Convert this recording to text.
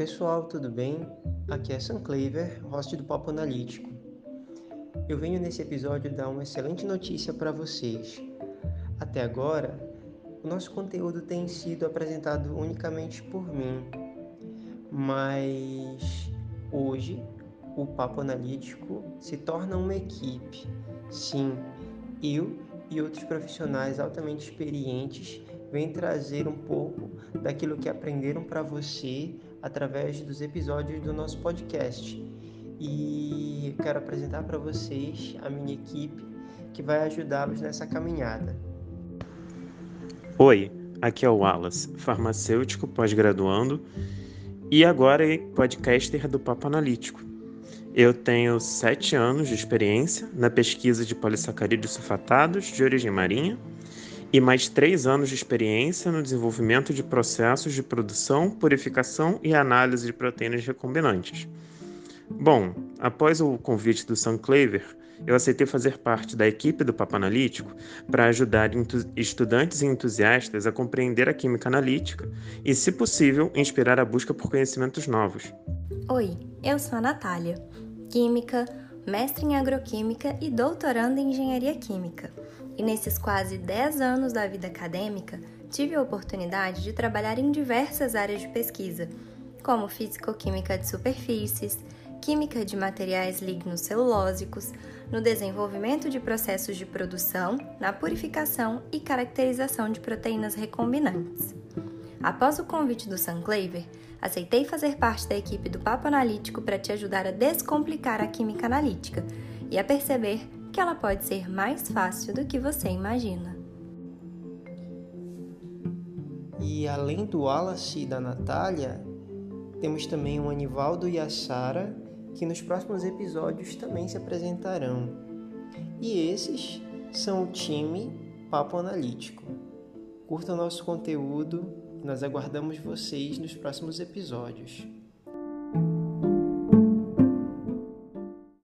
pessoal, tudo bem? Aqui é Sam Claver, host do Papo Analítico. Eu venho nesse episódio dar uma excelente notícia para vocês. Até agora, o nosso conteúdo tem sido apresentado unicamente por mim, mas hoje o Papo Analítico se torna uma equipe. Sim, eu e outros profissionais altamente experientes vêm trazer um pouco daquilo que aprenderam para você através dos episódios do nosso podcast. E quero apresentar para vocês a minha equipe que vai ajudá-los nessa caminhada. Oi, aqui é o Wallace, farmacêutico pós-graduando e agora podcaster do Papo Analítico. Eu tenho sete anos de experiência na pesquisa de polissacarídeos sulfatados de origem marinha e mais três anos de experiência no desenvolvimento de processos de produção, purificação e análise de proteínas recombinantes. Bom, após o convite do Sam Claver, eu aceitei fazer parte da equipe do Papo Analítico para ajudar estudantes e entusiastas a compreender a química analítica e, se possível, inspirar a busca por conhecimentos novos. Oi, eu sou a Natália, química, mestre em agroquímica e doutoranda em engenharia química. E nesses quase 10 anos da vida acadêmica, tive a oportunidade de trabalhar em diversas áreas de pesquisa, como físico-química de superfícies, química de materiais lignocelulósicos, no desenvolvimento de processos de produção, na purificação e caracterização de proteínas recombinantes. Após o convite do Sam Claver, aceitei fazer parte da equipe do Papo Analítico para te ajudar a descomplicar a química analítica e a perceber que ela pode ser mais fácil do que você imagina. E além do Wallace e da Natália, temos também o Anivaldo e a Sara, que nos próximos episódios também se apresentarão. E esses são o time Papo Analítico. Curta o nosso conteúdo, nós aguardamos vocês nos próximos episódios.